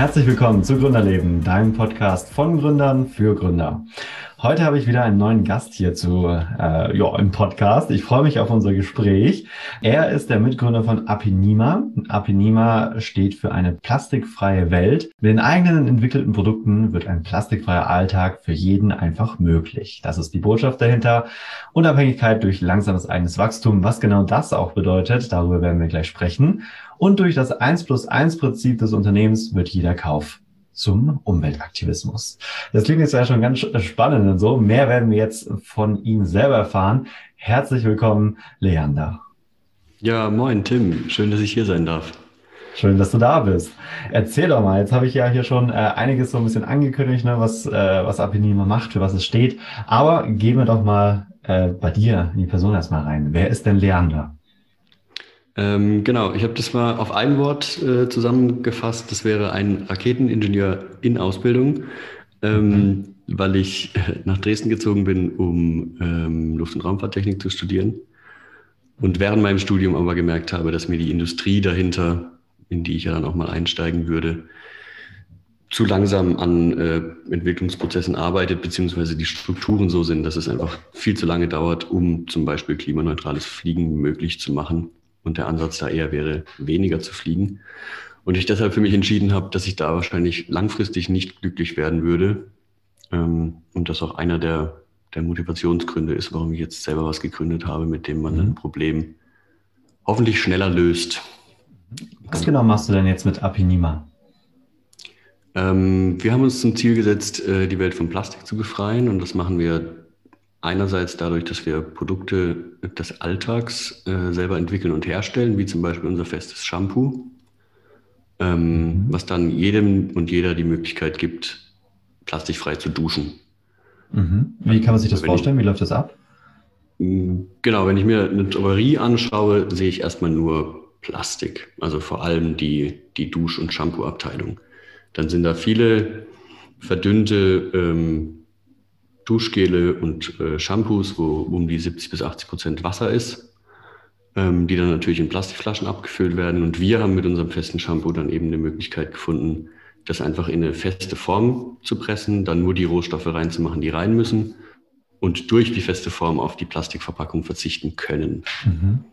Herzlich willkommen zu Gründerleben, deinem Podcast von Gründern für Gründer. Heute habe ich wieder einen neuen Gast hier zu, äh, ja, im Podcast. Ich freue mich auf unser Gespräch. Er ist der Mitgründer von Apinima. Apinima steht für eine plastikfreie Welt. Mit den eigenen entwickelten Produkten wird ein plastikfreier Alltag für jeden einfach möglich. Das ist die Botschaft dahinter. Unabhängigkeit durch langsames eigenes Wachstum. Was genau das auch bedeutet, darüber werden wir gleich sprechen. Und durch das 1 plus 1 Prinzip des Unternehmens wird jeder Kauf zum Umweltaktivismus. Das klingt jetzt ja schon ganz spannend und so. Mehr werden wir jetzt von ihm selber erfahren. Herzlich willkommen, Leander. Ja, moin, Tim. Schön, dass ich hier sein darf. Schön, dass du da bist. Erzähl doch mal, jetzt habe ich ja hier schon äh, einiges so ein bisschen angekündigt, ne, was, äh, was Apinima macht, für was es steht. Aber gehen wir doch mal äh, bei dir in die Person erstmal rein. Wer ist denn Leander? Ähm, genau, ich habe das mal auf ein Wort äh, zusammengefasst. Das wäre ein Raketeningenieur in Ausbildung, ähm, mhm. weil ich nach Dresden gezogen bin, um ähm, Luft- und Raumfahrttechnik zu studieren. Und während meinem Studium aber gemerkt habe, dass mir die Industrie dahinter, in die ich ja dann auch mal einsteigen würde, zu langsam an äh, Entwicklungsprozessen arbeitet, beziehungsweise die Strukturen so sind, dass es einfach viel zu lange dauert, um zum Beispiel klimaneutrales Fliegen möglich zu machen und der Ansatz da eher wäre, weniger zu fliegen. Und ich deshalb für mich entschieden habe, dass ich da wahrscheinlich langfristig nicht glücklich werden würde. Ähm, und das auch einer der, der Motivationsgründe ist, warum ich jetzt selber was gegründet habe, mit dem man mhm. ein Problem hoffentlich schneller löst. Was genau machst du denn jetzt mit Apinima? Ähm, wir haben uns zum Ziel gesetzt, äh, die Welt von Plastik zu befreien. Und das machen wir Einerseits dadurch, dass wir Produkte des Alltags äh, selber entwickeln und herstellen, wie zum Beispiel unser festes Shampoo, ähm, mhm. was dann jedem und jeder die Möglichkeit gibt, plastikfrei zu duschen. Mhm. Wie kann man sich das wenn vorstellen? Ich, wie läuft das ab? Mm, genau, wenn ich mir eine Drogerie anschaue, sehe ich erstmal nur Plastik, also vor allem die, die Dusch- und Shampoo-Abteilung. Dann sind da viele verdünnte ähm, Duschgele und äh, Shampoos, wo um die 70 bis 80 Prozent Wasser ist, ähm, die dann natürlich in Plastikflaschen abgefüllt werden. Und wir haben mit unserem festen Shampoo dann eben eine Möglichkeit gefunden, das einfach in eine feste Form zu pressen, dann nur die Rohstoffe reinzumachen, die rein müssen und durch die feste Form auf die Plastikverpackung verzichten können. Mhm.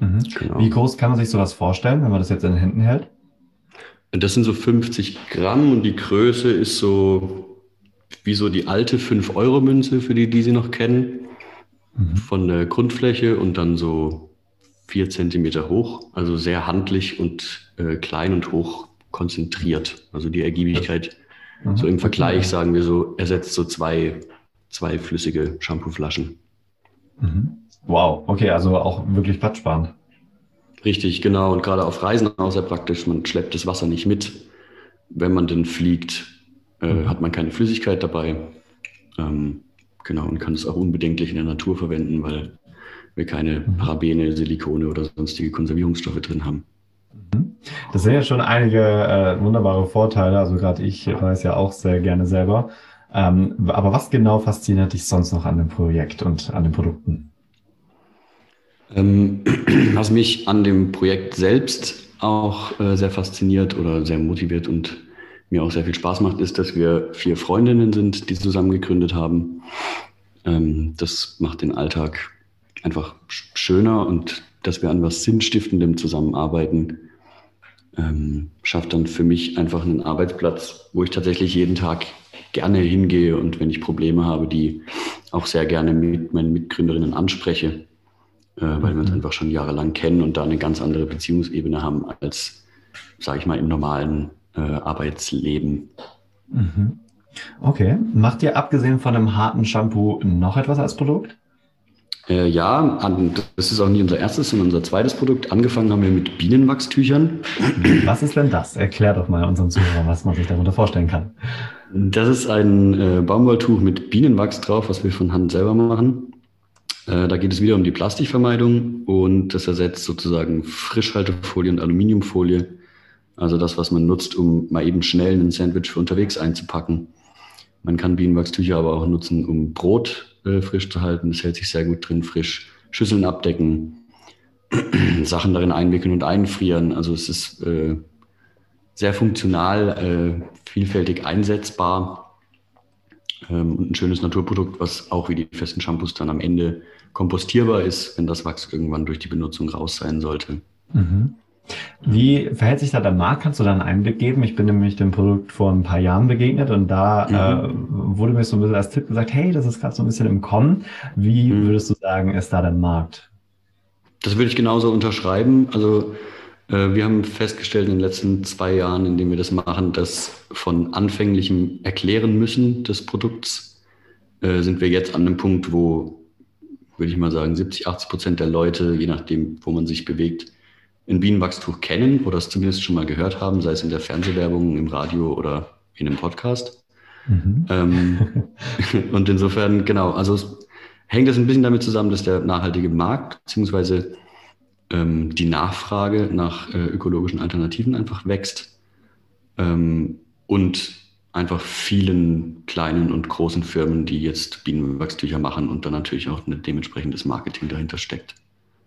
Mhm. Genau. Wie groß kann man sich sowas vorstellen, wenn man das jetzt in den Händen hält? Das sind so 50 Gramm und die Größe ist so wie so die alte 5-Euro-Münze, für die, die Sie noch kennen, mhm. von der Grundfläche und dann so vier Zentimeter hoch, also sehr handlich und äh, klein und hoch konzentriert. Also die Ergiebigkeit, mhm. so im Vergleich sagen wir so, ersetzt so zwei, zwei flüssige Shampooflaschen. Mhm. Wow, okay, also auch wirklich platzsparend. Richtig, genau. Und gerade auf Reisen auch sehr praktisch. Man schleppt das Wasser nicht mit. Wenn man denn fliegt, äh, mhm. hat man keine Flüssigkeit dabei. Ähm, genau, und kann es auch unbedenklich in der Natur verwenden, weil wir keine mhm. Parabene, Silikone oder sonstige Konservierungsstoffe drin haben. Mhm. Das sind ja schon einige äh, wunderbare Vorteile. Also gerade ich weiß ja auch sehr gerne selber. Ähm, aber was genau fasziniert dich sonst noch an dem Projekt und an den Produkten? Ähm, was mich an dem Projekt selbst auch äh, sehr fasziniert oder sehr motiviert und mir auch sehr viel Spaß macht, ist, dass wir vier Freundinnen sind, die zusammen gegründet haben. Ähm, das macht den Alltag einfach schöner und dass wir an was Sinnstiftendem zusammenarbeiten, ähm, schafft dann für mich einfach einen Arbeitsplatz, wo ich tatsächlich jeden Tag gerne hingehe und wenn ich Probleme habe, die auch sehr gerne mit meinen Mitgründerinnen anspreche, äh, weil wir uns mhm. einfach schon jahrelang kennen und da eine ganz andere Beziehungsebene haben als, sage ich mal, im normalen äh, Arbeitsleben. Mhm. Okay. Macht ihr abgesehen von einem harten Shampoo noch etwas als Produkt? Äh, ja, das ist auch nicht unser erstes, sondern unser zweites Produkt. Angefangen haben wir mit Bienenwachstüchern. Was ist denn das? Erklär doch mal unseren Zuhörern, was man sich darunter vorstellen kann. Das ist ein äh, Baumwolltuch mit Bienenwachs drauf, was wir von Hand selber machen. Äh, da geht es wieder um die Plastikvermeidung und das ersetzt sozusagen Frischhaltefolie und Aluminiumfolie also das, was man nutzt, um mal eben schnell ein Sandwich für unterwegs einzupacken. Man kann Bienenwachstücher aber auch nutzen, um Brot äh, frisch zu halten. Das hält sich sehr gut drin frisch. Schüsseln abdecken, Sachen darin einwickeln und einfrieren. Also es ist äh, sehr funktional, äh, vielfältig einsetzbar ähm, und ein schönes Naturprodukt, was auch wie die festen Shampoos dann am Ende kompostierbar ist, wenn das Wachs irgendwann durch die Benutzung raus sein sollte. Mhm. Wie verhält sich da der Markt? Kannst du da einen Einblick geben? Ich bin nämlich dem Produkt vor ein paar Jahren begegnet und da mhm. äh, wurde mir so ein bisschen als Tipp gesagt, hey, das ist gerade so ein bisschen im Kommen. Wie mhm. würdest du sagen, ist da der Markt? Das würde ich genauso unterschreiben. Also äh, wir haben festgestellt in den letzten zwei Jahren, in denen wir das machen, dass von anfänglichem Erklären müssen des Produkts äh, sind wir jetzt an einem Punkt, wo, würde ich mal sagen, 70, 80 Prozent der Leute, je nachdem, wo man sich bewegt, ein Bienenwachstuch kennen oder es zumindest schon mal gehört haben, sei es in der Fernsehwerbung, im Radio oder in einem Podcast. Mhm. Ähm, und insofern, genau, also es hängt das ein bisschen damit zusammen, dass der nachhaltige Markt beziehungsweise ähm, die Nachfrage nach äh, ökologischen Alternativen einfach wächst ähm, und einfach vielen kleinen und großen Firmen, die jetzt Bienenwachstücher machen und dann natürlich auch ein dementsprechendes Marketing dahinter steckt.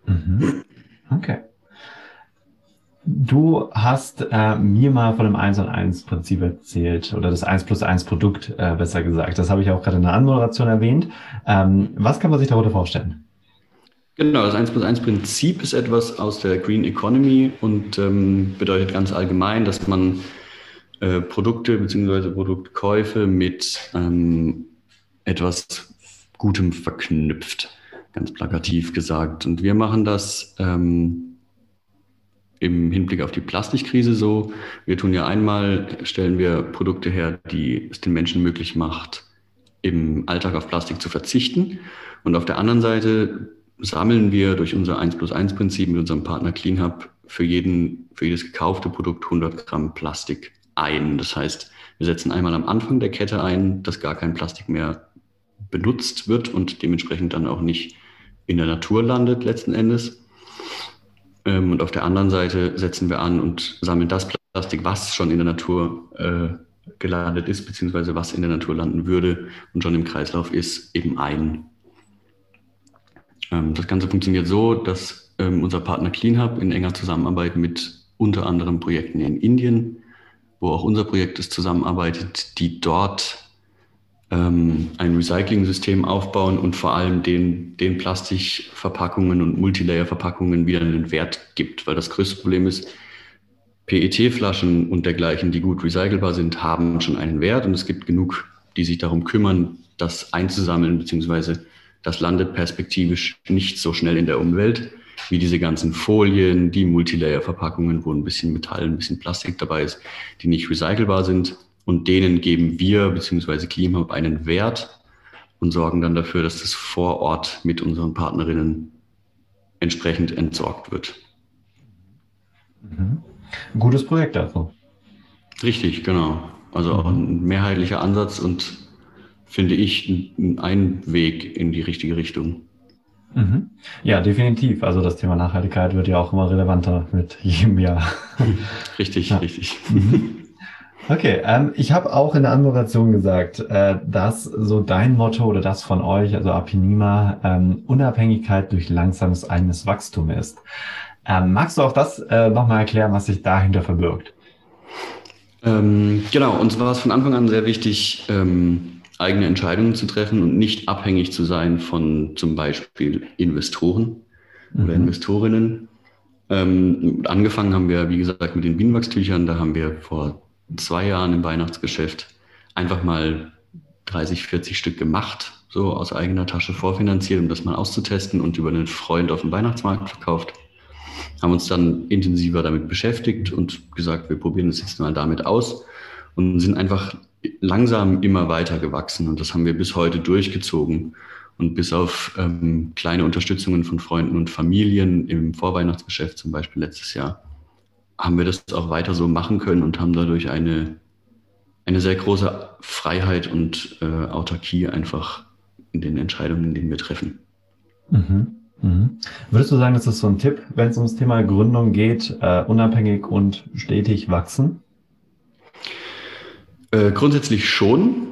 Mhm. Okay. Du hast äh, mir mal von dem 1 und 1 Prinzip erzählt oder das 1 plus 1 Produkt äh, besser gesagt. Das habe ich auch gerade in der Anmoderation erwähnt. Ähm, was kann man sich darunter vorstellen? Genau, das 1 plus 1 Prinzip ist etwas aus der Green Economy und ähm, bedeutet ganz allgemein, dass man äh, Produkte bzw. Produktkäufe mit ähm, etwas Gutem verknüpft, ganz plakativ gesagt. Und wir machen das ähm, im Hinblick auf die Plastikkrise so. Wir tun ja einmal, stellen wir Produkte her, die es den Menschen möglich macht, im Alltag auf Plastik zu verzichten. Und auf der anderen Seite sammeln wir durch unser 1 plus 1 Prinzip mit unserem Partner CleanHub für, jeden, für jedes gekaufte Produkt 100 Gramm Plastik ein. Das heißt, wir setzen einmal am Anfang der Kette ein, dass gar kein Plastik mehr benutzt wird und dementsprechend dann auch nicht in der Natur landet letzten Endes. Ähm, und auf der anderen Seite setzen wir an und sammeln das Plastik, was schon in der Natur äh, gelandet ist, beziehungsweise was in der Natur landen würde und schon im Kreislauf ist, eben ein. Ähm, das Ganze funktioniert so, dass ähm, unser Partner CleanHub in enger Zusammenarbeit mit unter anderem Projekten in Indien, wo auch unser Projekt ist, zusammenarbeitet, die dort ähm, ein Recycling-System aufbauen und vor allem den, den Plastikverpackungen und Multilayer-Verpackungen wieder einen Wert gibt. Weil das größte Problem ist, PET-Flaschen und dergleichen, die gut recycelbar sind, haben schon einen Wert und es gibt genug, die sich darum kümmern, das einzusammeln, beziehungsweise das landet perspektivisch nicht so schnell in der Umwelt wie diese ganzen Folien, die Multilayer-Verpackungen, wo ein bisschen Metall, ein bisschen Plastik dabei ist, die nicht recycelbar sind. Und denen geben wir bzw. Klimahub einen Wert und sorgen dann dafür, dass das vor Ort mit unseren Partnerinnen entsprechend entsorgt wird. Mhm. Gutes Projekt dafür. Richtig, genau. Also auch ein mehrheitlicher Ansatz und finde ich, ein Weg in die richtige Richtung. Mhm. Ja, definitiv. Also das Thema Nachhaltigkeit wird ja auch immer relevanter mit jedem Jahr. Richtig, ja. richtig. Mhm. Okay, ähm, ich habe auch in der Anmoderation gesagt, äh, dass so dein Motto oder das von euch, also Apinima, ähm, Unabhängigkeit durch langsames eigenes Wachstum ist. Ähm, magst du auch das äh, nochmal erklären, was sich dahinter verbirgt? Ähm, genau, uns war es von Anfang an sehr wichtig, ähm, eigene Entscheidungen zu treffen und nicht abhängig zu sein von zum Beispiel Investoren mhm. oder Investorinnen. Ähm, angefangen haben wir, wie gesagt, mit den Bienenwachstüchern. Da haben wir vor zwei Jahren im Weihnachtsgeschäft einfach mal 30, 40 Stück gemacht, so aus eigener Tasche vorfinanziert, um das mal auszutesten und über einen Freund auf dem Weihnachtsmarkt verkauft. Haben uns dann intensiver damit beschäftigt und gesagt, wir probieren es jetzt mal damit aus und sind einfach langsam immer weiter gewachsen und das haben wir bis heute durchgezogen. Und bis auf ähm, kleine Unterstützungen von Freunden und Familien im Vorweihnachtsgeschäft zum Beispiel letztes Jahr, haben wir das auch weiter so machen können und haben dadurch eine, eine sehr große Freiheit und äh, Autarkie einfach in den Entscheidungen, die wir treffen. Mhm. Mhm. Würdest du sagen, das ist so ein Tipp, wenn es ums Thema Gründung geht, äh, unabhängig und stetig wachsen? Äh, grundsätzlich schon.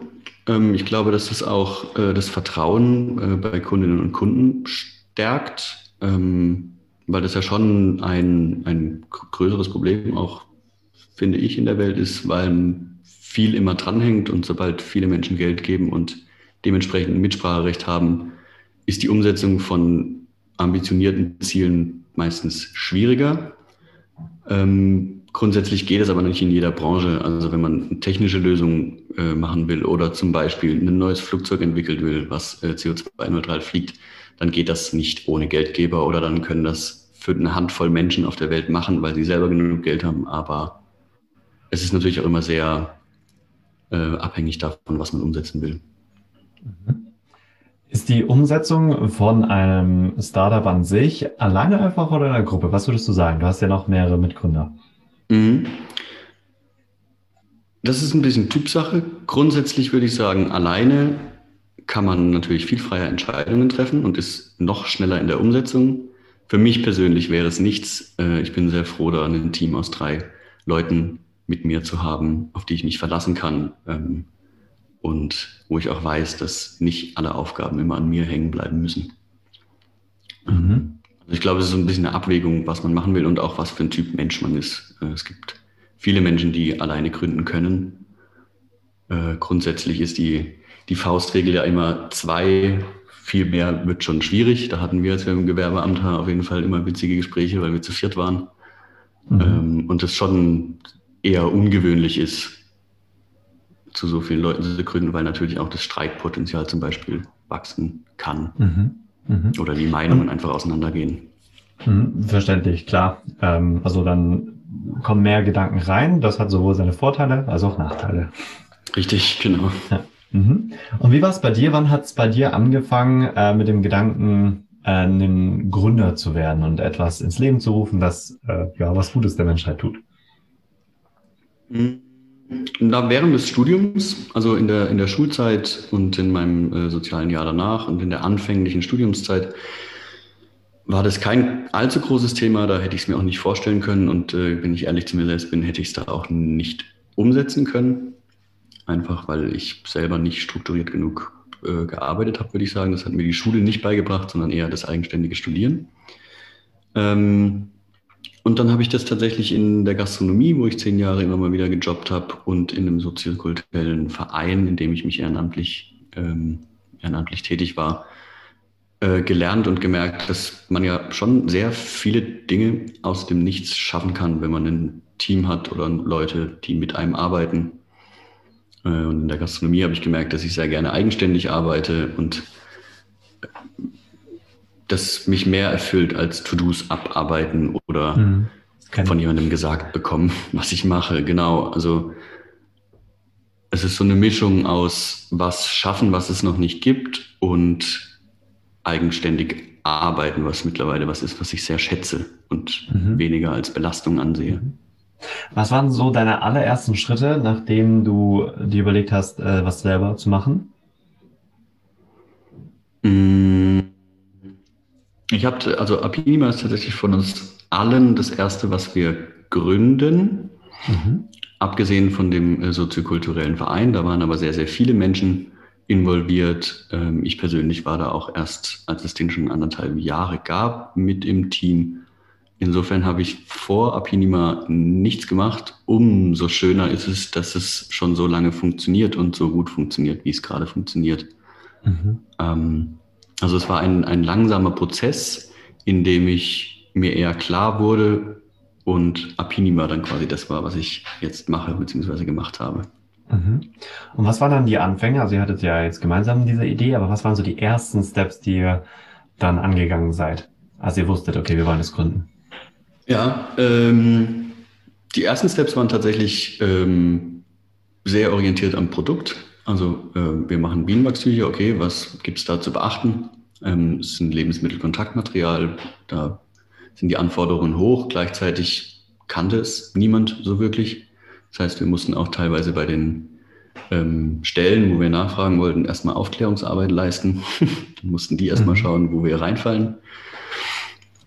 Ähm, ich glaube, dass das auch äh, das Vertrauen äh, bei Kundinnen und Kunden stärkt, ähm, weil das ja schon ein, ein größeres Problem auch finde ich, in der Welt ist, weil viel immer dranhängt und sobald viele Menschen Geld geben und dementsprechend ein Mitspracherecht haben, ist die Umsetzung von ambitionierten Zielen meistens schwieriger. Ähm, grundsätzlich geht es aber nicht in jeder Branche. Also wenn man eine technische Lösung äh, machen will oder zum Beispiel ein neues Flugzeug entwickelt will, was äh, CO2-neutral fliegt, dann geht das nicht ohne Geldgeber oder dann können das für eine Handvoll Menschen auf der Welt machen, weil sie selber genug Geld haben. Aber es ist natürlich auch immer sehr äh, abhängig davon, was man umsetzen will. Ist die Umsetzung von einem Startup an sich alleine einfach oder in einer Gruppe? Was würdest du sagen? Du hast ja noch mehrere Mitgründer. Mhm. Das ist ein bisschen Typsache. Grundsätzlich würde ich sagen, alleine kann man natürlich viel freier Entscheidungen treffen und ist noch schneller in der Umsetzung. Für mich persönlich wäre es nichts. Äh, ich bin sehr froh, da ein Team aus drei Leuten mit mir zu haben, auf die ich mich verlassen kann. Ähm, und wo ich auch weiß, dass nicht alle Aufgaben immer an mir hängen bleiben müssen. Mhm. Also ich glaube, es ist so ein bisschen eine Abwägung, was man machen will und auch was für ein Typ Mensch man ist. Äh, es gibt viele Menschen, die alleine gründen können. Äh, grundsätzlich ist die, die Faustregel ja immer zwei, viel mehr wird schon schwierig. Da hatten wir, als wir im Gewerbeamt haben, auf jeden Fall immer witzige Gespräche, weil wir zu viert waren. Mhm. Ähm, und das schon eher ungewöhnlich ist, zu so vielen Leuten zu gründen, weil natürlich auch das Streitpotenzial zum Beispiel wachsen kann. Mhm. Mhm. Oder die Meinungen einfach auseinandergehen. Mhm. Verständlich, klar. Ähm, also dann kommen mehr Gedanken rein. Das hat sowohl seine Vorteile als auch Nachteile. Richtig, genau. Ja. Mhm. Und wie war es bei dir? Wann hat es bei dir angefangen, äh, mit dem Gedanken, äh, ein Gründer zu werden und etwas ins Leben zu rufen, das äh, ja was Gutes der Menschheit tut? Mhm. Da während des Studiums, also in der, in der Schulzeit und in meinem äh, sozialen Jahr danach und in der anfänglichen Studiumszeit, war das kein allzu großes Thema. Da hätte ich es mir auch nicht vorstellen können. Und äh, wenn ich ehrlich zu mir selbst bin, hätte ich es da auch nicht umsetzen können. Einfach weil ich selber nicht strukturiert genug äh, gearbeitet habe, würde ich sagen. Das hat mir die Schule nicht beigebracht, sondern eher das eigenständige Studieren. Ähm, und dann habe ich das tatsächlich in der Gastronomie, wo ich zehn Jahre immer mal wieder gejobbt habe und in einem soziokulturellen Verein, in dem ich mich ehrenamtlich, ähm, ehrenamtlich tätig war, äh, gelernt und gemerkt, dass man ja schon sehr viele Dinge aus dem Nichts schaffen kann, wenn man ein Team hat oder Leute, die mit einem arbeiten. Äh, und in der Gastronomie habe ich gemerkt, dass ich sehr gerne eigenständig arbeite und das mich mehr erfüllt als To-Dos abarbeiten oder mhm. von jemandem gesagt bekommen, was ich mache. Genau, also es ist so eine Mischung aus was schaffen, was es noch nicht gibt und eigenständig arbeiten, was mittlerweile was ist, was ich sehr schätze und mhm. weniger als Belastung ansehe. Mhm. Was waren so deine allerersten Schritte, nachdem du dir überlegt hast, äh, was selber zu machen? Mmh. Ich habe, also Apinima ist tatsächlich von uns allen das erste, was wir gründen. Mhm. Abgesehen von dem äh, soziokulturellen Verein, da waren aber sehr, sehr viele Menschen involviert. Ähm, ich persönlich war da auch erst, als es den schon anderthalb Jahre gab, mit im Team. Insofern habe ich vor Apinima nichts gemacht. Umso schöner ist es, dass es schon so lange funktioniert und so gut funktioniert, wie es gerade funktioniert. Mhm. Ähm, also es war ein, ein langsamer Prozess, in dem ich mir eher klar wurde und Apinima dann quasi das war, was ich jetzt mache bzw. gemacht habe. Mhm. Und was waren dann die Anfänge? Also ihr hattet ja jetzt gemeinsam diese Idee, aber was waren so die ersten Steps, die ihr dann angegangen seid, als ihr wusstet, okay, wir wollen es gründen? Ja, ähm, die ersten Steps waren tatsächlich ähm, sehr orientiert am Produkt. Also äh, wir machen Bienenwachstücher, okay, was gibt es da zu beachten? Ähm, es ist ein Lebensmittelkontaktmaterial, da sind die Anforderungen hoch. Gleichzeitig kannte es niemand so wirklich. Das heißt, wir mussten auch teilweise bei den ähm, Stellen, wo wir nachfragen wollten, erstmal Aufklärungsarbeit leisten. dann mussten die erstmal mhm. schauen, wo wir reinfallen.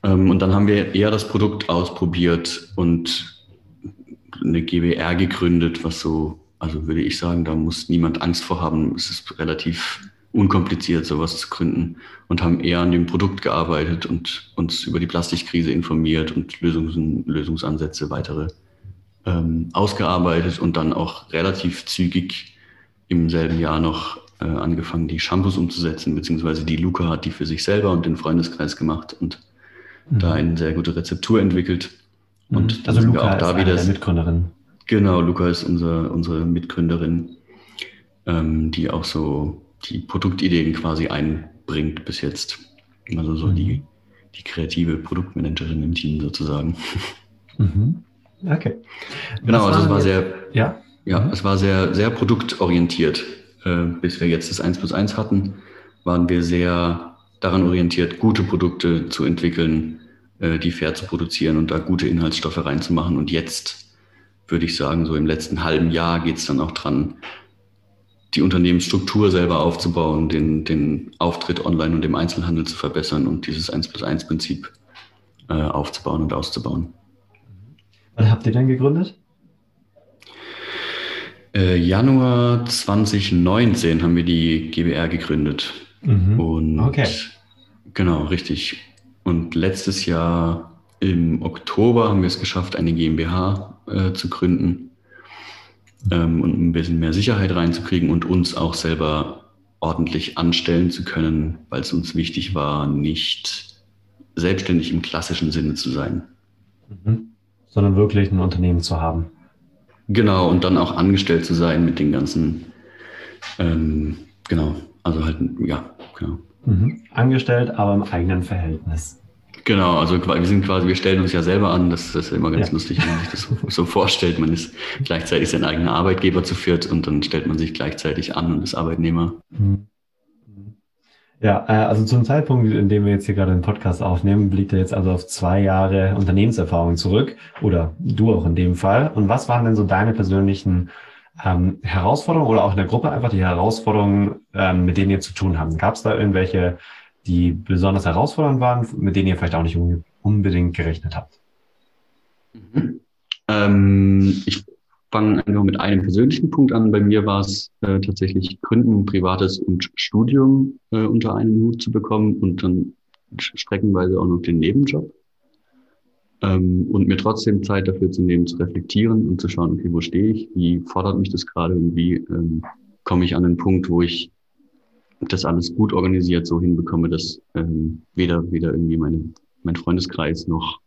Ähm, und dann haben wir eher das Produkt ausprobiert und eine GBR gegründet, was so also würde ich sagen, da muss niemand Angst vor haben. Es ist relativ unkompliziert, sowas zu gründen und haben eher an dem Produkt gearbeitet und uns über die Plastikkrise informiert und Lösungs Lösungsansätze weitere ähm, ausgearbeitet und dann auch relativ zügig im selben Jahr noch äh, angefangen, die Shampoos umzusetzen, beziehungsweise die Luca hat die für sich selber und den Freundeskreis gemacht und mhm. da eine sehr gute Rezeptur entwickelt. Mhm. Und also Luca auch da ist wieder der Mitgründerin. Genau, Luca ist unser, unsere Mitgründerin, ähm, die auch so die Produktideen quasi einbringt bis jetzt. Also so mhm. die, die kreative Produktmanagerin im Team sozusagen. Mhm. Okay. Genau, also es war sehr, ja, ja mhm. es war sehr, sehr produktorientiert. Äh, bis wir jetzt das 1 plus 1 hatten, waren wir sehr daran orientiert, gute Produkte zu entwickeln, äh, die fair zu produzieren und da gute Inhaltsstoffe reinzumachen. Und jetzt würde ich sagen, so im letzten halben Jahr geht es dann auch dran, die Unternehmensstruktur selber aufzubauen, den, den Auftritt online und im Einzelhandel zu verbessern und dieses 1 plus 1 Prinzip äh, aufzubauen und auszubauen. Wann habt ihr denn gegründet? Äh, Januar 2019 haben wir die GBR gegründet. Mhm. Und okay. Genau, richtig. Und letztes Jahr im Oktober haben wir es geschafft, eine GmbH äh, zu gründen ähm, und ein bisschen mehr Sicherheit reinzukriegen und uns auch selber ordentlich anstellen zu können, weil es uns wichtig war, nicht selbstständig im klassischen Sinne zu sein. Mhm. Sondern wirklich ein Unternehmen zu haben. Genau, und dann auch angestellt zu sein mit den ganzen, ähm, genau, also halt, ja, genau. Mhm. Angestellt, aber im eigenen Verhältnis. Genau, also wir sind quasi, wir stellen uns ja selber an, das, das ist immer ganz ja. lustig, wenn man sich das so, so, vorstellt. Man ist gleichzeitig sein eigener Arbeitgeber zu viert und dann stellt man sich gleichzeitig an und ist Arbeitnehmer. Mhm. Ja, äh, also zum Zeitpunkt, in dem wir jetzt hier gerade den Podcast aufnehmen, blickt er jetzt also auf zwei Jahre Unternehmenserfahrung zurück oder du auch in dem Fall. Und was waren denn so deine persönlichen ähm, Herausforderungen oder auch in der Gruppe einfach die Herausforderungen, ähm, mit denen ihr zu tun habt? Gab es da irgendwelche die besonders herausfordernd waren, mit denen ihr vielleicht auch nicht unbedingt gerechnet habt? Mhm. Ähm, ich fange einfach mit einem persönlichen Punkt an. Bei mir war es äh, tatsächlich Gründen, Privates und Studium äh, unter einen Hut zu bekommen und dann streckenweise auch noch den Nebenjob. Ähm, und mir trotzdem Zeit dafür zu nehmen, zu reflektieren und zu schauen, okay, wo stehe ich, wie fordert mich das gerade und wie ähm, komme ich an den Punkt, wo ich das alles gut organisiert so hinbekomme, dass ähm, weder, weder irgendwie meine, mein Freundeskreis noch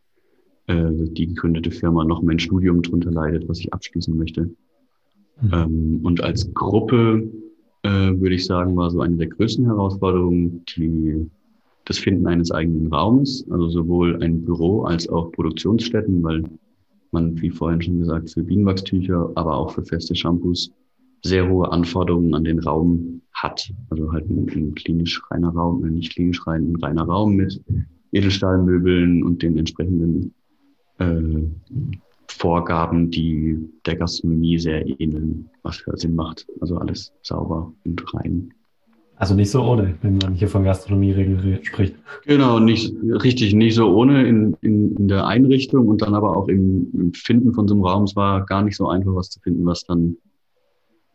äh, die gegründete Firma noch mein Studium drunter leidet, was ich abschließen möchte. Mhm. Ähm, und als Gruppe äh, würde ich sagen, war so eine der größten Herausforderungen die, das Finden eines eigenen Raumes, also sowohl ein Büro als auch Produktionsstätten, weil man, wie vorhin schon gesagt, für Bienenwachstücher, aber auch für feste Shampoos sehr hohe Anforderungen an den Raum hat. Also halt ein, ein klinisch reiner Raum, nicht klinisch rein, ein reiner Raum mit Edelstahlmöbeln und den entsprechenden äh, Vorgaben, die der Gastronomie sehr ähneln, was für Sinn macht. Also alles sauber und rein. Also nicht so ohne, wenn man hier von Gastronomie spricht. Genau, nicht richtig, nicht so ohne in, in, in der Einrichtung und dann aber auch im, im Finden von so einem Raum. Es war gar nicht so einfach, was zu finden, was dann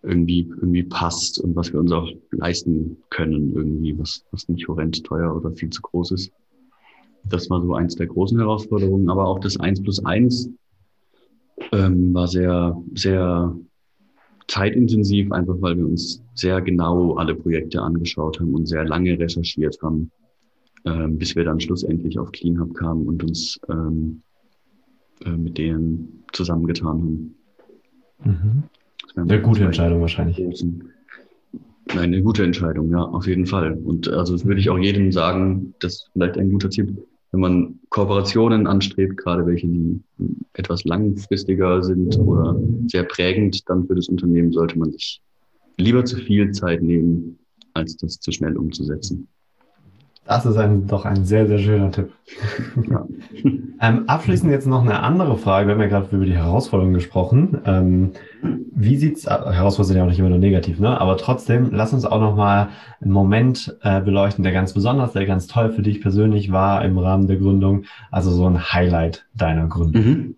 irgendwie, irgendwie passt und was wir uns auch leisten können, irgendwie, was, was nicht horrend teuer oder viel zu groß ist. Das war so eins der großen Herausforderungen, aber auch das eins plus eins ähm, war sehr, sehr zeitintensiv, einfach weil wir uns sehr genau alle Projekte angeschaut haben und sehr lange recherchiert haben, ähm, bis wir dann schlussendlich auf CleanHub kamen und uns ähm, äh, mit denen zusammengetan haben. Mhm. Eine gute Entscheidung wahrscheinlich. Nein, eine gute Entscheidung, ja, auf jeden Fall. Und also das würde ich auch jedem sagen, das ist vielleicht ein guter Tipp, wenn man Kooperationen anstrebt, gerade welche, die etwas langfristiger sind oder sehr prägend, dann für das Unternehmen sollte man sich lieber zu viel Zeit nehmen, als das zu schnell umzusetzen. Das ist ein, doch ein sehr, sehr schöner Tipp. Ja. ähm, abschließend jetzt noch eine andere Frage. Wir haben ja gerade über die Herausforderungen gesprochen. Ähm, wie sieht's, äh, Herausforderungen sind ja auch nicht immer nur negativ, ne? Aber trotzdem, lass uns auch noch mal einen Moment äh, beleuchten, der ganz besonders, der ganz toll für dich persönlich war im Rahmen der Gründung. Also so ein Highlight deiner Gründung. Mhm.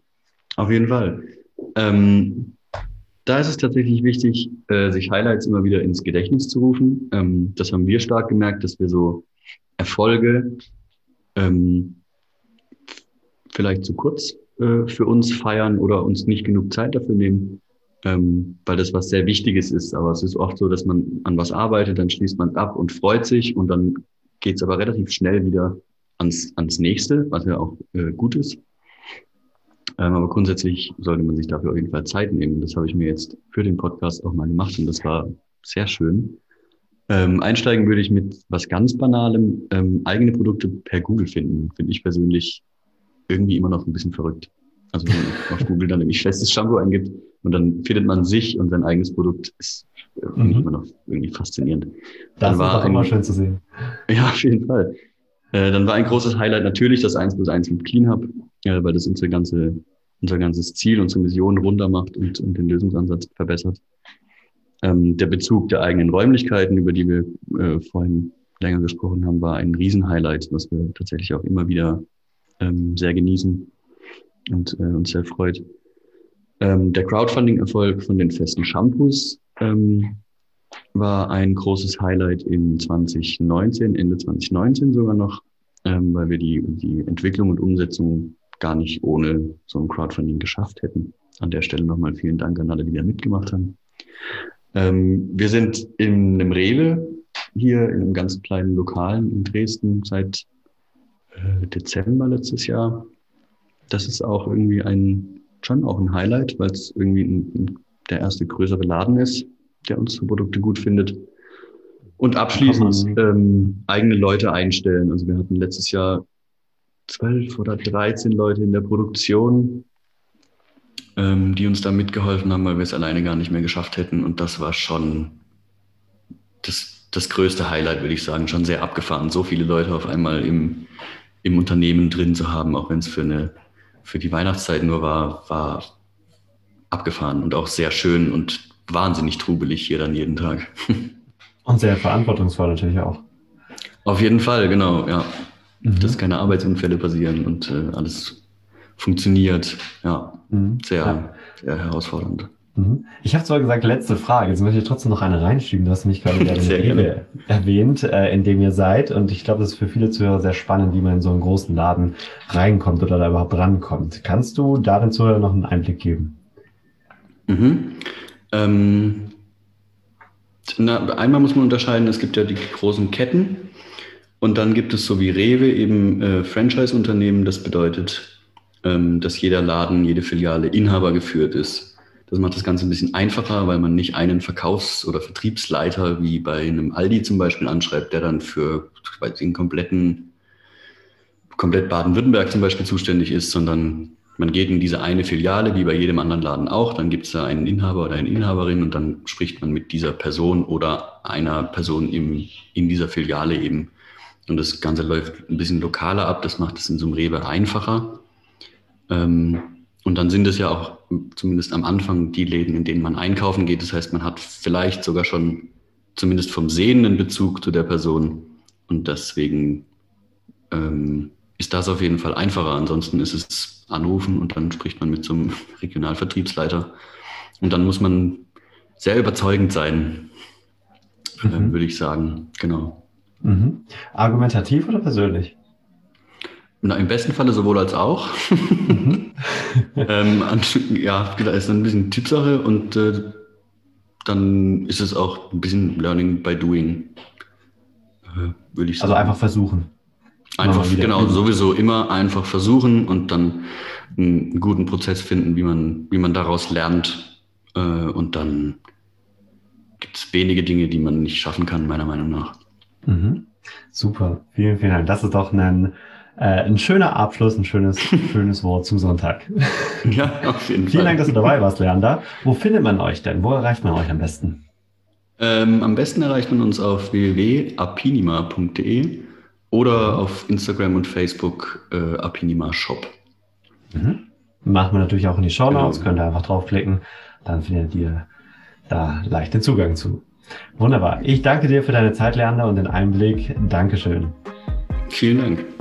Auf jeden Fall. Ähm, da ist es tatsächlich wichtig, äh, sich Highlights immer wieder ins Gedächtnis zu rufen. Ähm, das haben wir stark gemerkt, dass wir so Erfolge ähm, vielleicht zu kurz äh, für uns feiern oder uns nicht genug Zeit dafür nehmen, ähm, weil das was sehr Wichtiges ist. Aber es ist oft so, dass man an was arbeitet, dann schließt man ab und freut sich und dann geht es aber relativ schnell wieder ans, ans nächste, was ja auch äh, gut ist. Ähm, aber grundsätzlich sollte man sich dafür auf jeden Fall Zeit nehmen. Das habe ich mir jetzt für den Podcast auch mal gemacht und das war sehr schön. Ähm, einsteigen würde ich mit was ganz Banalem. Ähm, eigene Produkte per Google finden, finde ich persönlich irgendwie immer noch ein bisschen verrückt. Also wenn man auf Google dann nämlich festes Shampoo eingibt und dann findet man sich und sein eigenes Produkt, ist irgendwie mhm. immer noch irgendwie faszinierend. Das dann war ist auch immer schön zu sehen. Ja, auf jeden Fall. Äh, dann war ein großes Highlight natürlich das 1 plus 1 mit CleanHub, äh, weil das unsere ganze, unser ganzes Ziel, unsere Mission runter macht und, und den Lösungsansatz verbessert. Ähm, der Bezug der eigenen Räumlichkeiten, über die wir äh, vorhin länger gesprochen haben, war ein Riesenhighlight, was wir tatsächlich auch immer wieder ähm, sehr genießen und äh, uns sehr freut. Ähm, der Crowdfunding-Erfolg von den festen Shampoos ähm, war ein großes Highlight in 2019, Ende 2019 sogar noch, ähm, weil wir die, die Entwicklung und Umsetzung gar nicht ohne so ein Crowdfunding geschafft hätten. An der Stelle nochmal vielen Dank an alle, die da mitgemacht haben. Ähm, wir sind in einem Rewe hier in einem ganz kleinen Lokalen in Dresden seit äh, Dezember letztes Jahr. Das ist auch irgendwie ein, schon auch ein Highlight, weil es irgendwie ein, ein, der erste größere Laden ist, der unsere Produkte gut findet. Und abschließend ähm, eigene Leute einstellen. Also wir hatten letztes Jahr zwölf oder dreizehn Leute in der Produktion, ähm, die uns da mitgeholfen haben, weil wir es alleine gar nicht mehr geschafft hätten. Und das war schon das, das größte Highlight, würde ich sagen. Schon sehr abgefahren, so viele Leute auf einmal im, im Unternehmen drin zu haben, auch wenn es für eine für die Weihnachtszeit nur war, war abgefahren und auch sehr schön und wahnsinnig trubelig hier dann jeden Tag. Und sehr verantwortungsvoll natürlich auch. Auf jeden Fall, genau, ja. Mhm. Dass keine Arbeitsunfälle passieren und äh, alles funktioniert. Ja, mhm. Sehr, ja. sehr herausfordernd. Mhm. Ich habe zwar gesagt, letzte Frage, jetzt möchte ich trotzdem noch eine reinschieben. Du hast mich gerade in der Rewe erwähnt, äh, in dem ihr seid. Und ich glaube, das ist für viele Zuhörer sehr spannend, wie man in so einen großen Laden reinkommt oder da überhaupt rankommt. Kannst du da den Zuhörern noch einen Einblick geben? Mhm. Ähm, na, einmal muss man unterscheiden, es gibt ja die großen Ketten und dann gibt es so wie Rewe eben äh, Franchise-Unternehmen. Das bedeutet, dass jeder Laden, jede Filiale Inhaber geführt ist. Das macht das Ganze ein bisschen einfacher, weil man nicht einen Verkaufs- oder Vertriebsleiter wie bei einem Aldi zum Beispiel anschreibt, der dann für den kompletten, komplett Baden-Württemberg zum Beispiel zuständig ist, sondern man geht in diese eine Filiale, wie bei jedem anderen Laden auch, dann gibt es da einen Inhaber oder eine Inhaberin und dann spricht man mit dieser Person oder einer Person im, in dieser Filiale eben. Und das Ganze läuft ein bisschen lokaler ab, das macht es in so einem Rewe einfacher. Ähm, und dann sind es ja auch zumindest am Anfang die Läden, in denen man einkaufen geht. Das heißt, man hat vielleicht sogar schon zumindest vom Sehen einen Bezug zu der Person. Und deswegen ähm, ist das auf jeden Fall einfacher. Ansonsten ist es anrufen und dann spricht man mit so einem Regionalvertriebsleiter. Und dann muss man sehr überzeugend sein, mhm. äh, würde ich sagen. Genau. Mhm. Argumentativ oder persönlich? Na, Im besten Falle sowohl als auch. Mhm. ähm, ja, da ist ein bisschen Tippsache und äh, dann ist es auch ein bisschen Learning by Doing, äh, würde ich also sagen. Also einfach versuchen. Einfach, genau, sowieso immer einfach versuchen und dann einen guten Prozess finden, wie man, wie man daraus lernt. Äh, und dann gibt es wenige Dinge, die man nicht schaffen kann, meiner Meinung nach. Mhm. Super, vielen, vielen Dank. Das ist doch ein äh, ein schöner Abschluss, ein schönes, schönes Wort zum Sonntag. Ja, auf jeden Fall. Vielen Dank, dass du dabei warst, Leander. Wo findet man euch denn? Wo erreicht man euch am besten? Ähm, am besten erreicht man uns auf www.apinima.de oder auf Instagram und Facebook äh, Apinima Shop. Mhm. Machen wir natürlich auch in die Show Notes, genau. könnt ihr einfach draufklicken, dann findet ihr da leicht den Zugang zu. Wunderbar. Ich danke dir für deine Zeit, Leander, und den Einblick. Dankeschön. Vielen Dank.